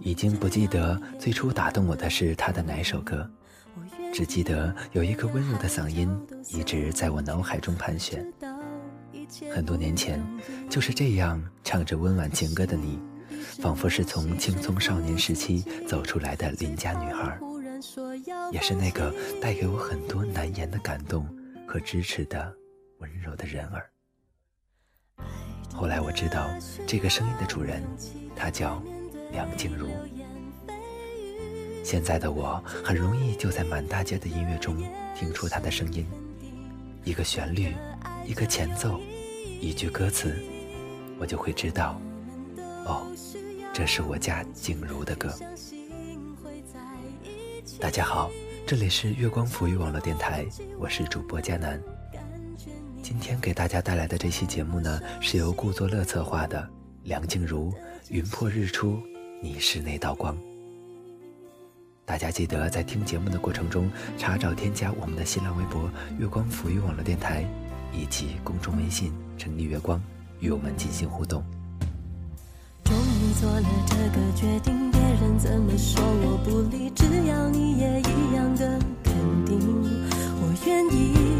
已经不记得最初打动我的是他的哪首歌，只记得有一个温柔的嗓音一直在我脑海中盘旋。很多年前，就是这样唱着温婉情歌的你，仿佛是从青葱少年时期走出来的邻家女孩，也是那个带给我很多难言的感动和支持的温柔的人儿。后来我知道，这个声音的主人，他叫梁静茹。现在的我很容易就在满大街的音乐中听出她的声音，一个旋律，一个前奏，一句歌词，我就会知道，哦，这是我家静茹的歌。大家好，这里是月光抚育网络电台，我是主播佳楠。今天给大家带来的这期节目呢，是由顾作乐策划的。梁静茹《云破日出，你是那道光》。大家记得在听节目的过程中，查找添加我们的新浪微博“月光抚育网络电台”以及公众微信“城里月光”，与我们进行互动。终于做了这个决定，别人怎么说我不理，只要你也一样的肯定，我愿意。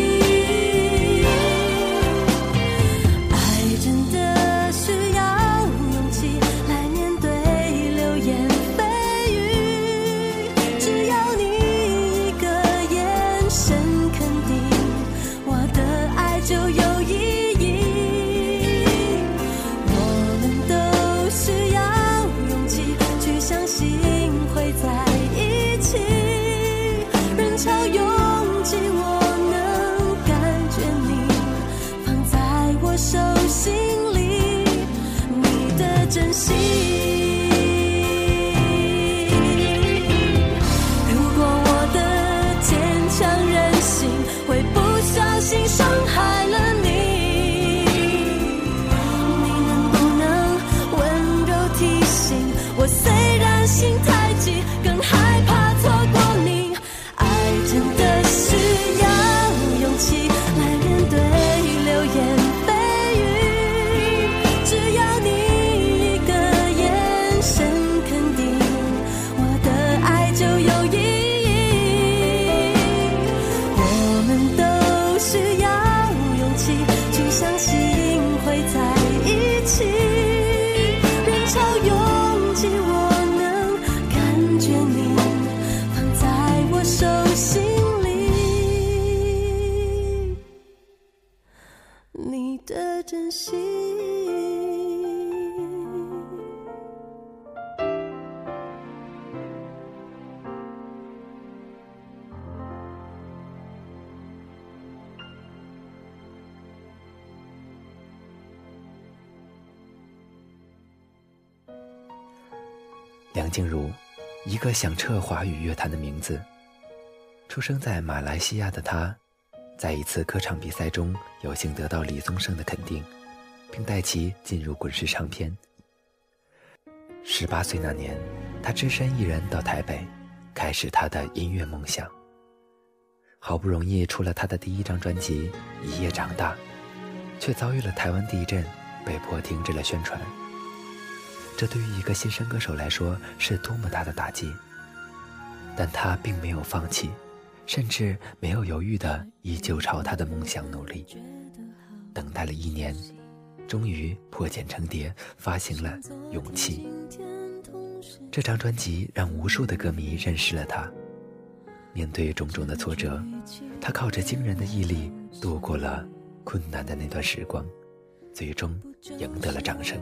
静茹，一个响彻华语乐坛的名字。出生在马来西亚的她，在一次歌唱比赛中有幸得到李宗盛的肯定，并带其进入滚石唱片。十八岁那年，她只身一人到台北，开始她的音乐梦想。好不容易出了她的第一张专辑《一夜长大》，却遭遇了台湾地震，被迫停止了宣传。这对于一个新生歌手来说是多么大的打击！但他并没有放弃，甚至没有犹豫的依旧朝他的梦想努力。等待了一年，终于破茧成蝶，发行了《勇气》。这张专辑让无数的歌迷认识了他。面对种种的挫折，他靠着惊人的毅力度过了困难的那段时光，最终赢得了掌声。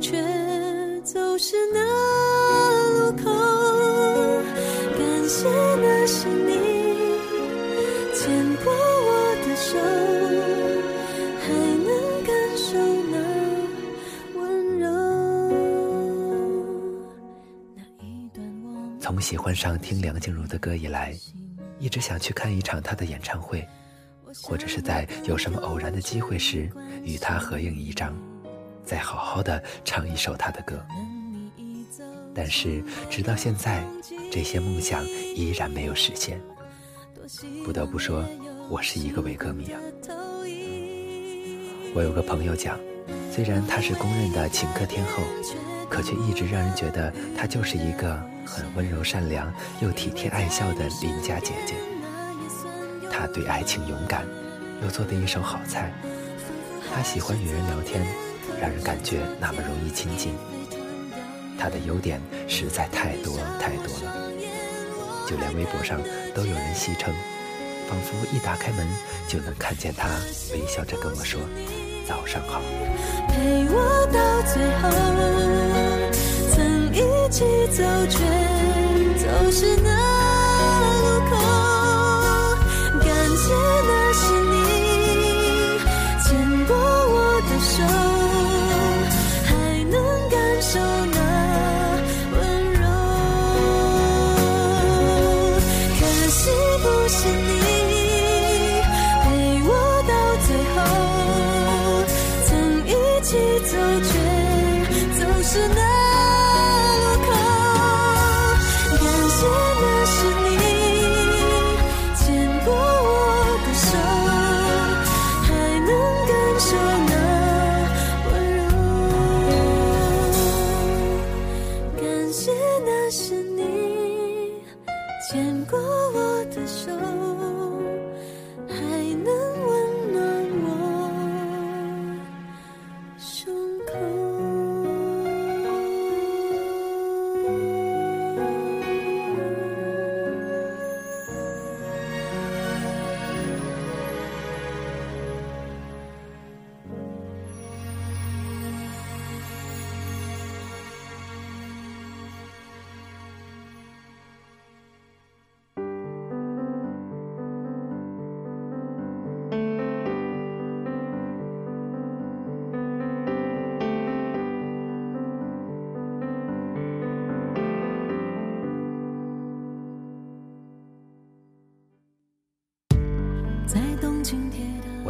却走失那路口。感谢那是你牵过我的手，还能感受那温柔。从喜欢上听梁静茹的歌以来，一直想去看一场她的演唱会，或者是在有什么偶然的机会时与她合影一张，再好好的唱一首他的歌。但是直到现在，这些梦想依然没有实现。不得不说，我是一个伪歌迷啊。我有个朋友讲，虽然他是公认的情歌天后，可却一直让人觉得他就是一个很温柔善良又体贴爱笑的邻家姐姐。他对爱情勇敢，又做的一手好菜。他喜欢与人聊天，让人感觉那么容易亲近。他的优点实在太多太多了，就连微博上都有人戏称，仿佛一打开门就能看见他微笑着跟我说：“早上好。”陪我到最后，曾一起走，却走失那路口。感谢那是你牵过我的手，却走失那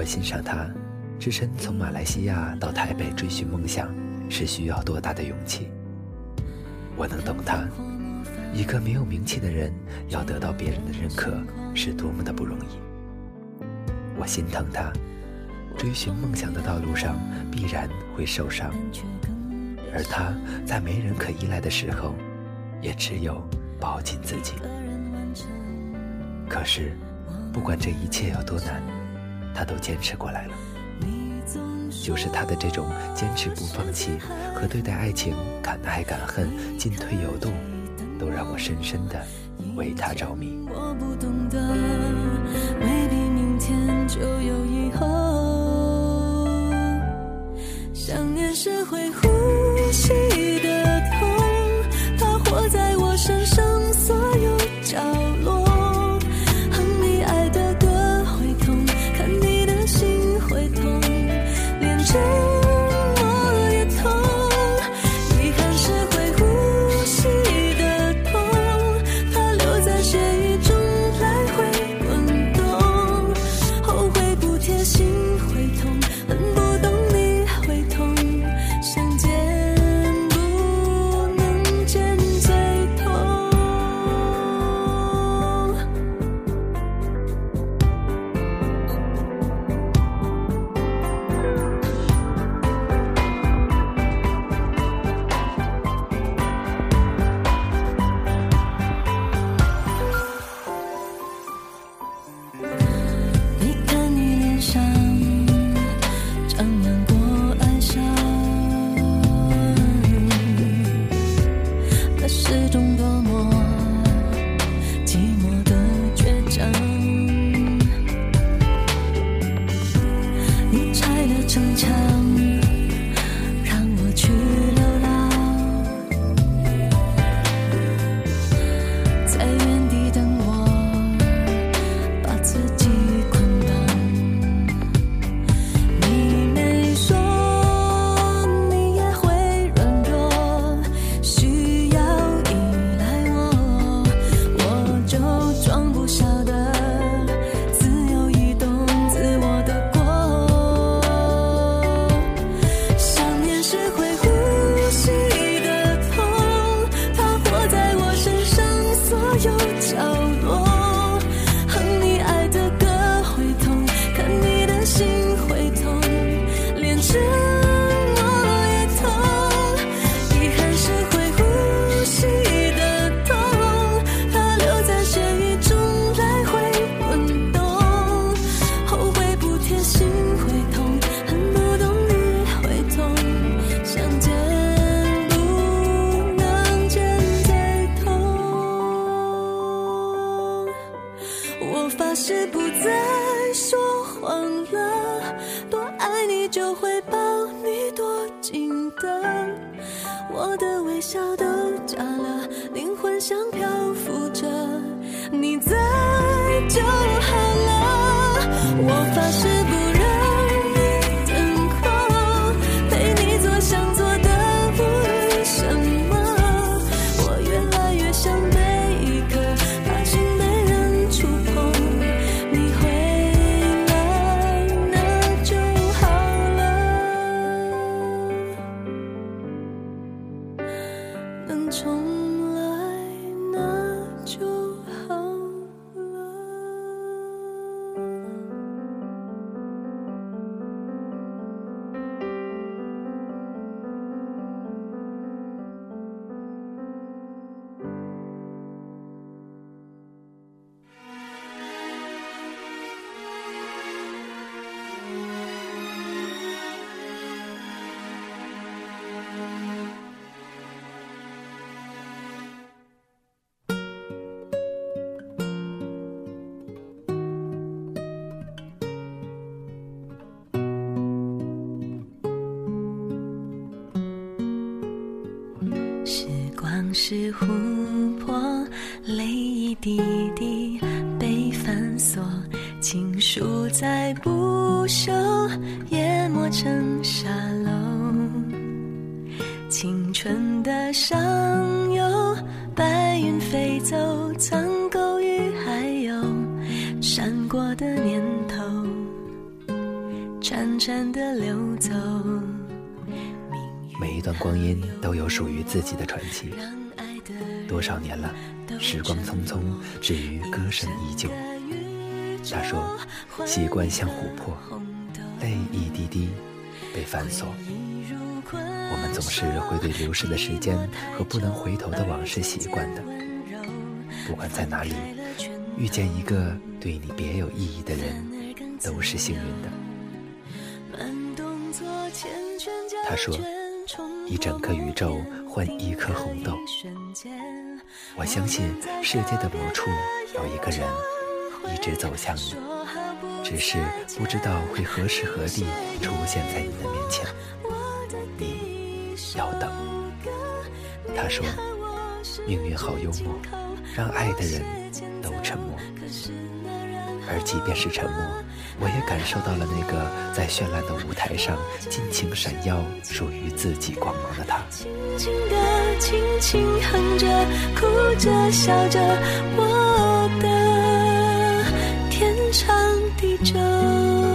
我欣赏他，只身从马来西亚到台北追寻梦想，是需要多大的勇气？我能懂他，一个没有名气的人，要得到别人的认可，是多么的不容易。我心疼他，追寻梦想的道路上必然会受伤，而他在没人可依赖的时候，也只有抱紧自己。可是，不管这一切有多难，她都坚持过来了。就是他的这种坚持不放弃和对待爱情敢爱敢恨、进退有度，都让我深深的为他着迷。我不懂得，明天就有以后。想念是会呼争吵是琥珀，泪一滴滴被反锁，情书再不朽，淹没成沙漏。青春的上游，白云飞走，苍狗与海鸥闪过的念头，潺潺的流走。每一段光阴都有属于自己的传奇。多少年了，时光匆匆，至于歌声依旧。他说：“习惯像琥珀，泪一滴滴被反锁。我们总是会对流逝的时间和不能回头的往事习惯的。不管在哪里，遇见一个对你别有意义的人，都是幸运的。”他说。一整个宇宙换一颗红豆。我相信世界的某处有一个人一直走向你，只是不知道会何时何地出现在你的面前。你要等。他说：“命运好幽默，让爱的人都沉默。而即便是沉默。”我也感受到了那个在绚烂的舞台上尽情闪耀属于自己光芒的他。轻轻的，轻轻哼着，哭着，笑着，我的天长地久。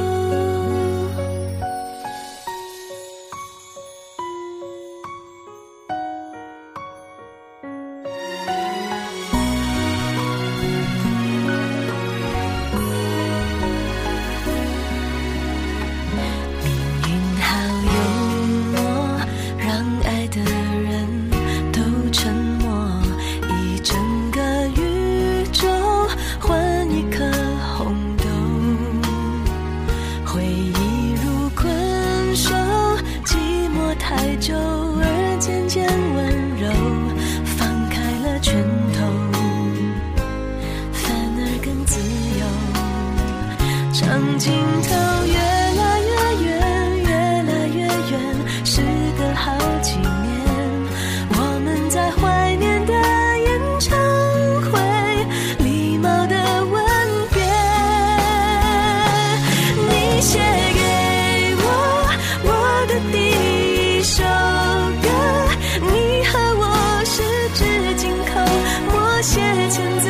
默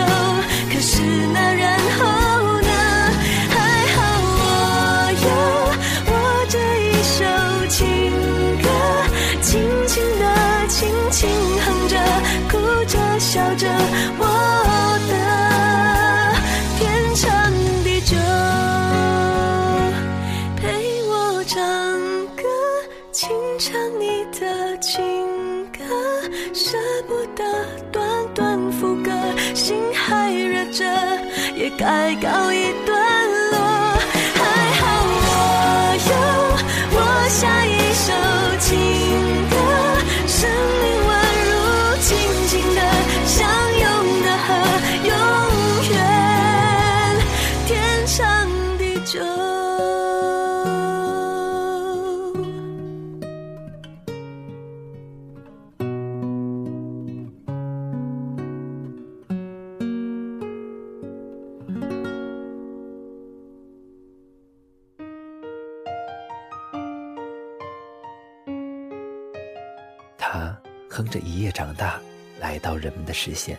哼着一夜长大来到人们的视线。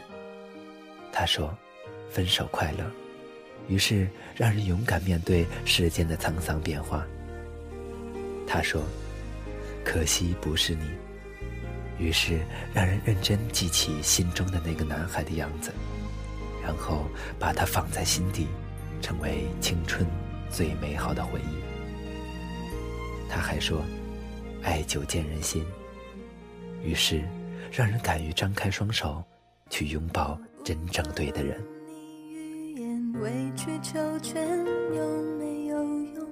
他说：“分手快乐。”于是让人勇敢面对世间的沧桑变化。他说：“可惜不是你。”于是让人认真记起心中的那个男孩的样子，然后把他放在心底，成为青春最美好的回忆。他还说：“爱久见人心。”于是让人敢于张开双手，去拥抱真正对的人。委曲求全有没有用？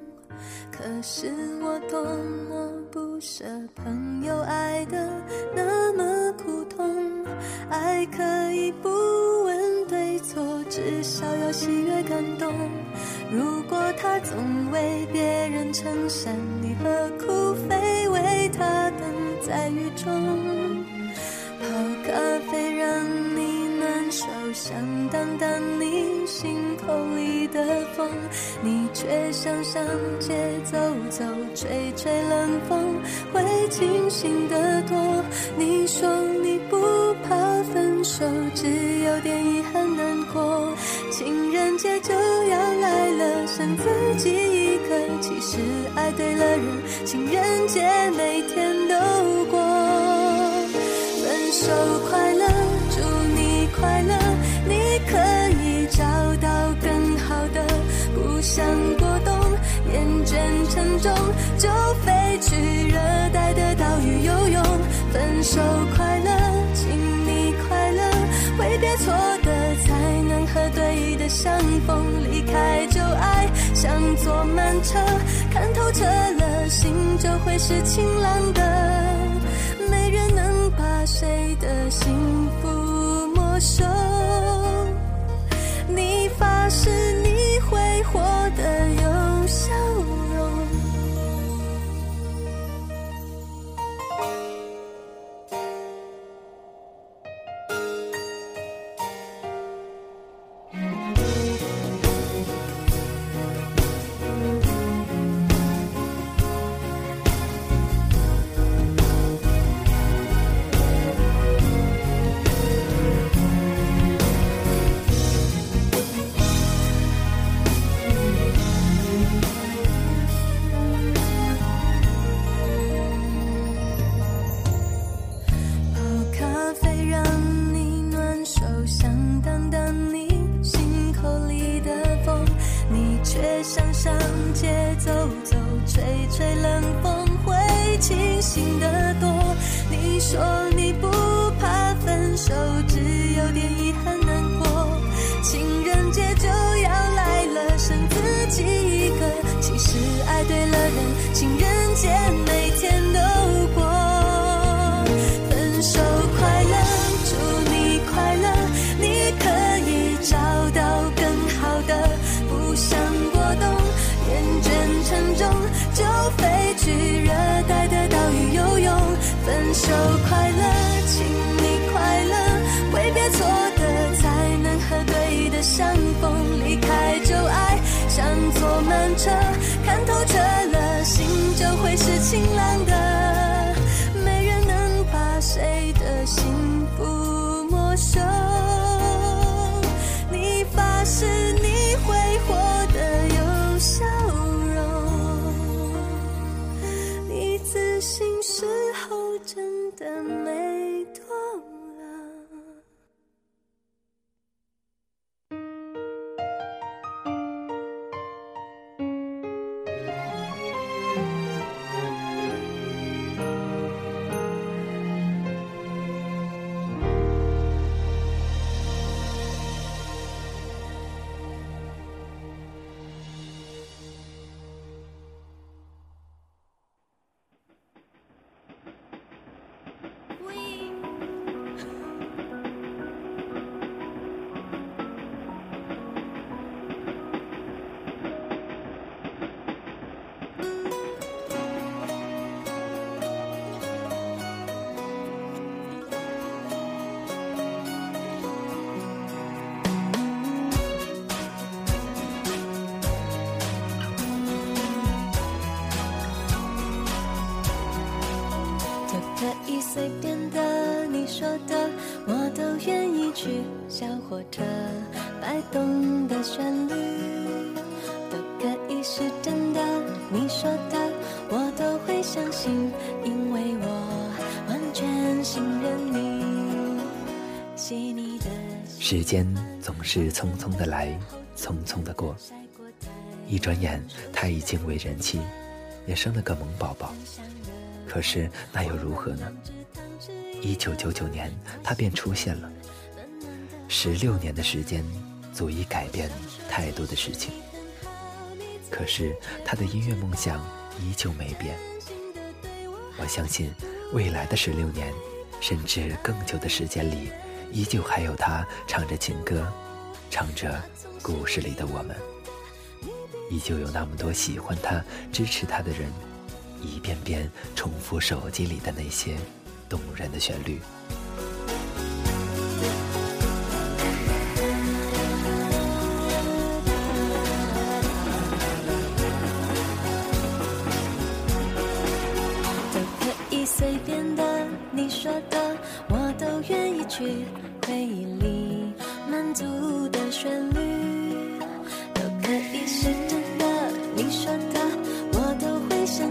可是我多么不舍朋友爱的那么苦痛，爱可以不问对错，至少要喜悦感动。如果他总为别人撑伞，你何苦在雨中？泡咖啡让你暖手，想挡挡你心。口里的风，你却想上街走走，吹吹冷风，会清醒得多。你说你不怕分手，只有点遗憾难过。情人节就要来了，剩自己一。其实爱对了人，情人节每天都过。分手快乐，祝你快乐，你可以找到更好的。不。想过冬，厌倦沉重，就飞去热带的岛屿游泳。分手快乐，请你快乐，挥别错的，才能和对的相逢。离开旧爱，想坐慢车，看透彻了，心就会是晴朗的。没人能把谁的幸福没收。爱对了人情人节每天都过。分手快乐祝你快乐你可以找到更好的不想过冬厌倦沉重就飞去热带的岛屿游泳。分手快乐请你快乐挥别错的才能和对的相逢。离开旧爱像坐慢车透彻了，心就会是晴朗的。小火车摆动的旋律，都可以是真的。你说的，我都会相信，因为我完全信任你。细腻的时间总是匆匆的来，匆匆的过，一转眼他已经为人妻，也生了个萌宝宝。可是那又如何呢？一九九九年，他便出现了。十六年的时间，足以改变太多的事情。可是他的音乐梦想依旧没变。我相信，未来的十六年，甚至更久的时间里，依旧还有他唱着情歌，唱着故事里的我们。依旧有那么多喜欢他、支持他的人，一遍遍重复手机里的那些动人的旋律。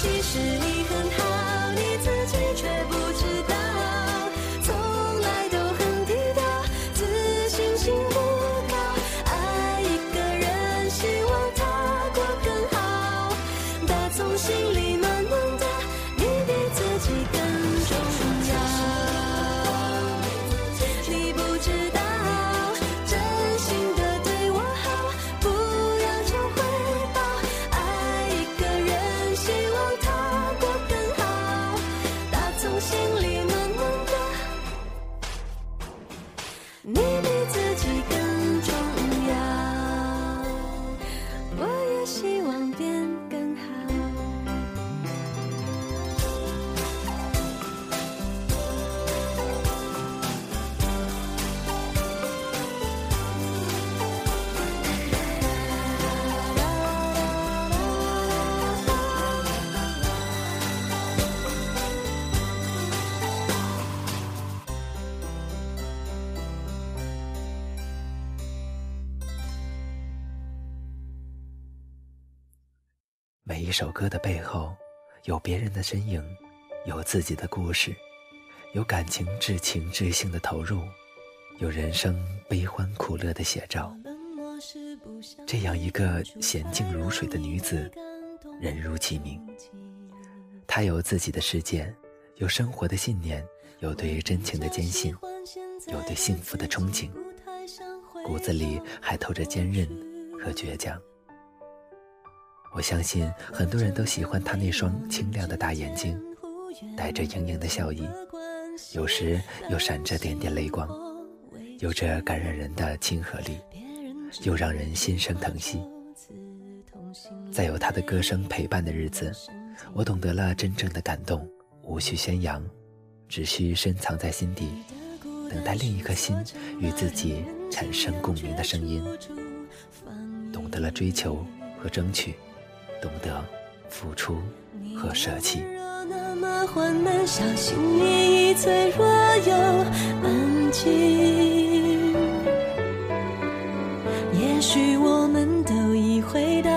其实首歌的背后，有别人的身影，有自己的故事，有感情至情至性的投入，有人生悲欢苦乐的写照。这样一个娴静如水的女子，人如其名。她有自己的世界，有生活的信念，有对真情的坚信，有对幸福的憧憬，骨子里还透着坚韧和倔强。我相信很多人都喜欢他那双清亮的大眼睛，带着盈盈的笑意，有时又闪着点点泪光，有着感染人的亲和力，又让人心生疼惜。在有他的歌声陪伴的日子，我懂得了真正的感动，无需宣扬，只需深藏在心底，等待另一颗心与自己产生共鸣的声音，懂得了追求和争取。懂得付出和舍弃。那么缓慢，小心翼翼，脆弱又安静。也许我们都已回到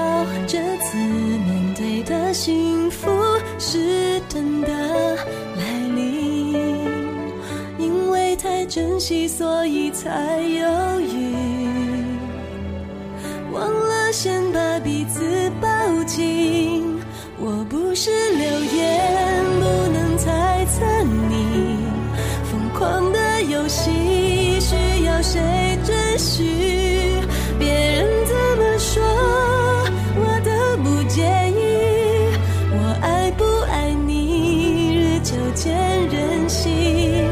这次面对的幸福是真的来临，因为太珍惜，所以才犹豫。忘了先把彼此抱情我不是流言不能猜测你疯狂的游戏需要谁准许别人怎么说我都不介意我爱不爱你日久见人心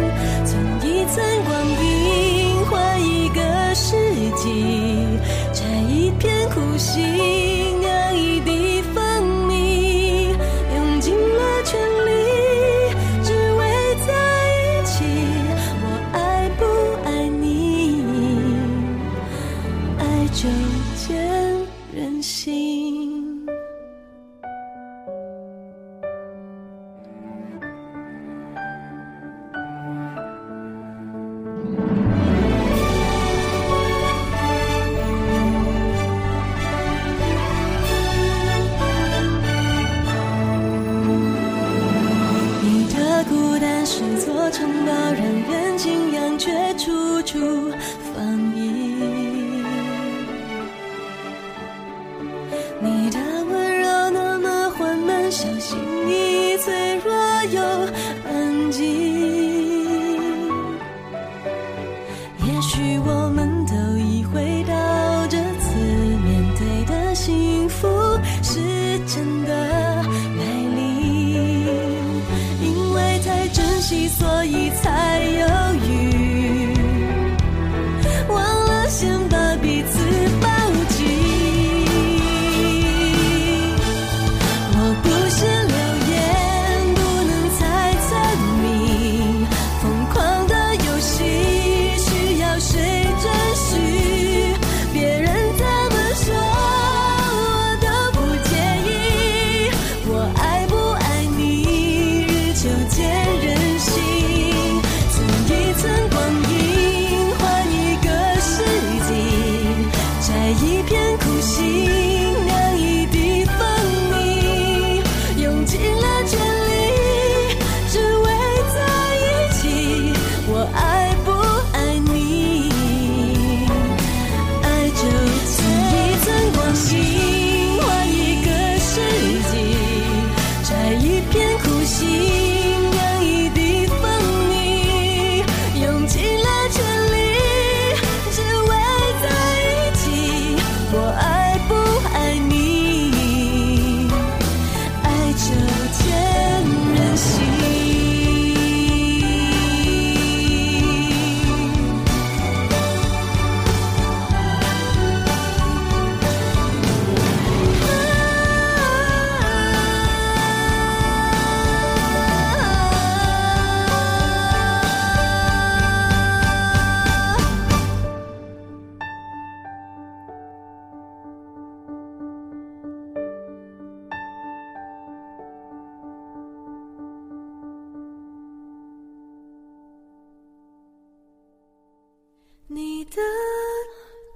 存一寸光阴换一个世纪摘一片苦心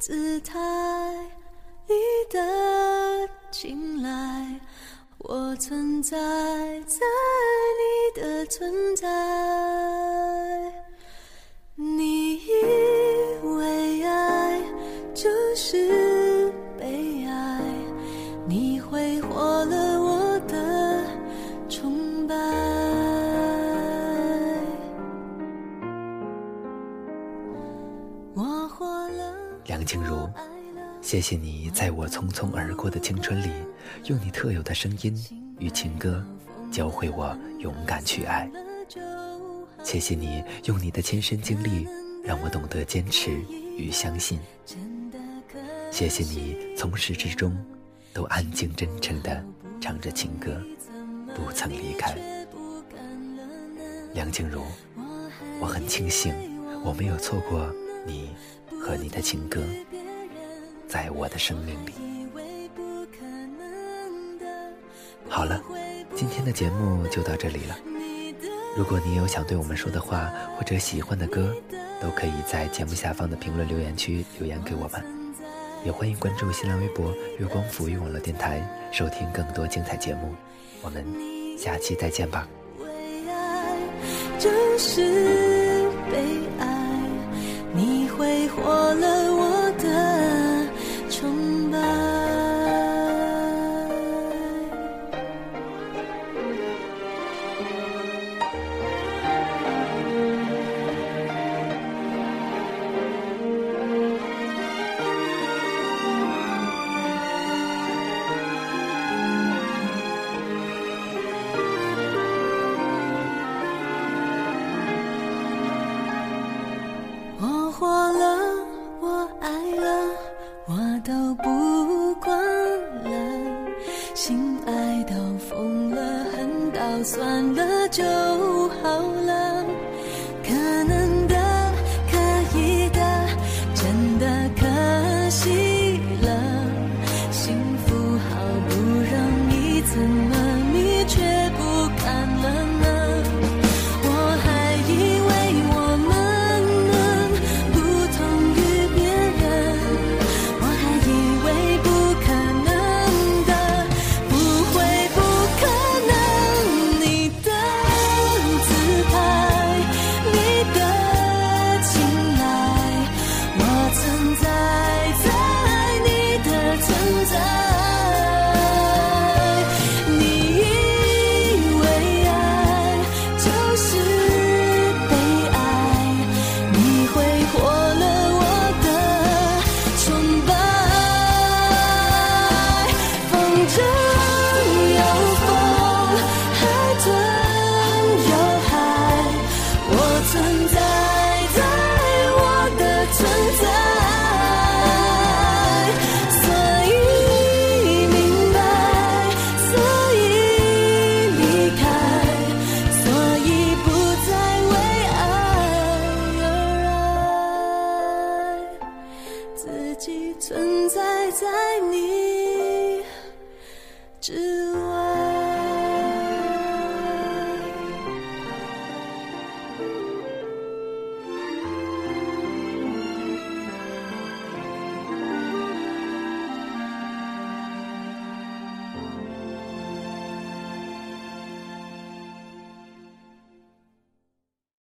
姿态，你的青睐，我存在在你的存在。谢谢你在我匆匆而过的青春里，用你特有的声音与情歌，教会我勇敢去爱。谢谢你用你的亲身经历，让我懂得坚持与相信。谢谢你从始至终都安静真诚地唱着情歌，不曾离开。梁静茹，我很庆幸我没有错过你和你的情歌，在我的生命里。好了，今天的节目就到这里了。如果你有想对我们说的话，或者喜欢的歌，都可以在节目下方的评论留言区留言给我们。也欢迎关注新浪微博“月光抚育网络电台”，收听更多精彩节目。我们下期再见吧。为爱就是被爱，你挥霍了我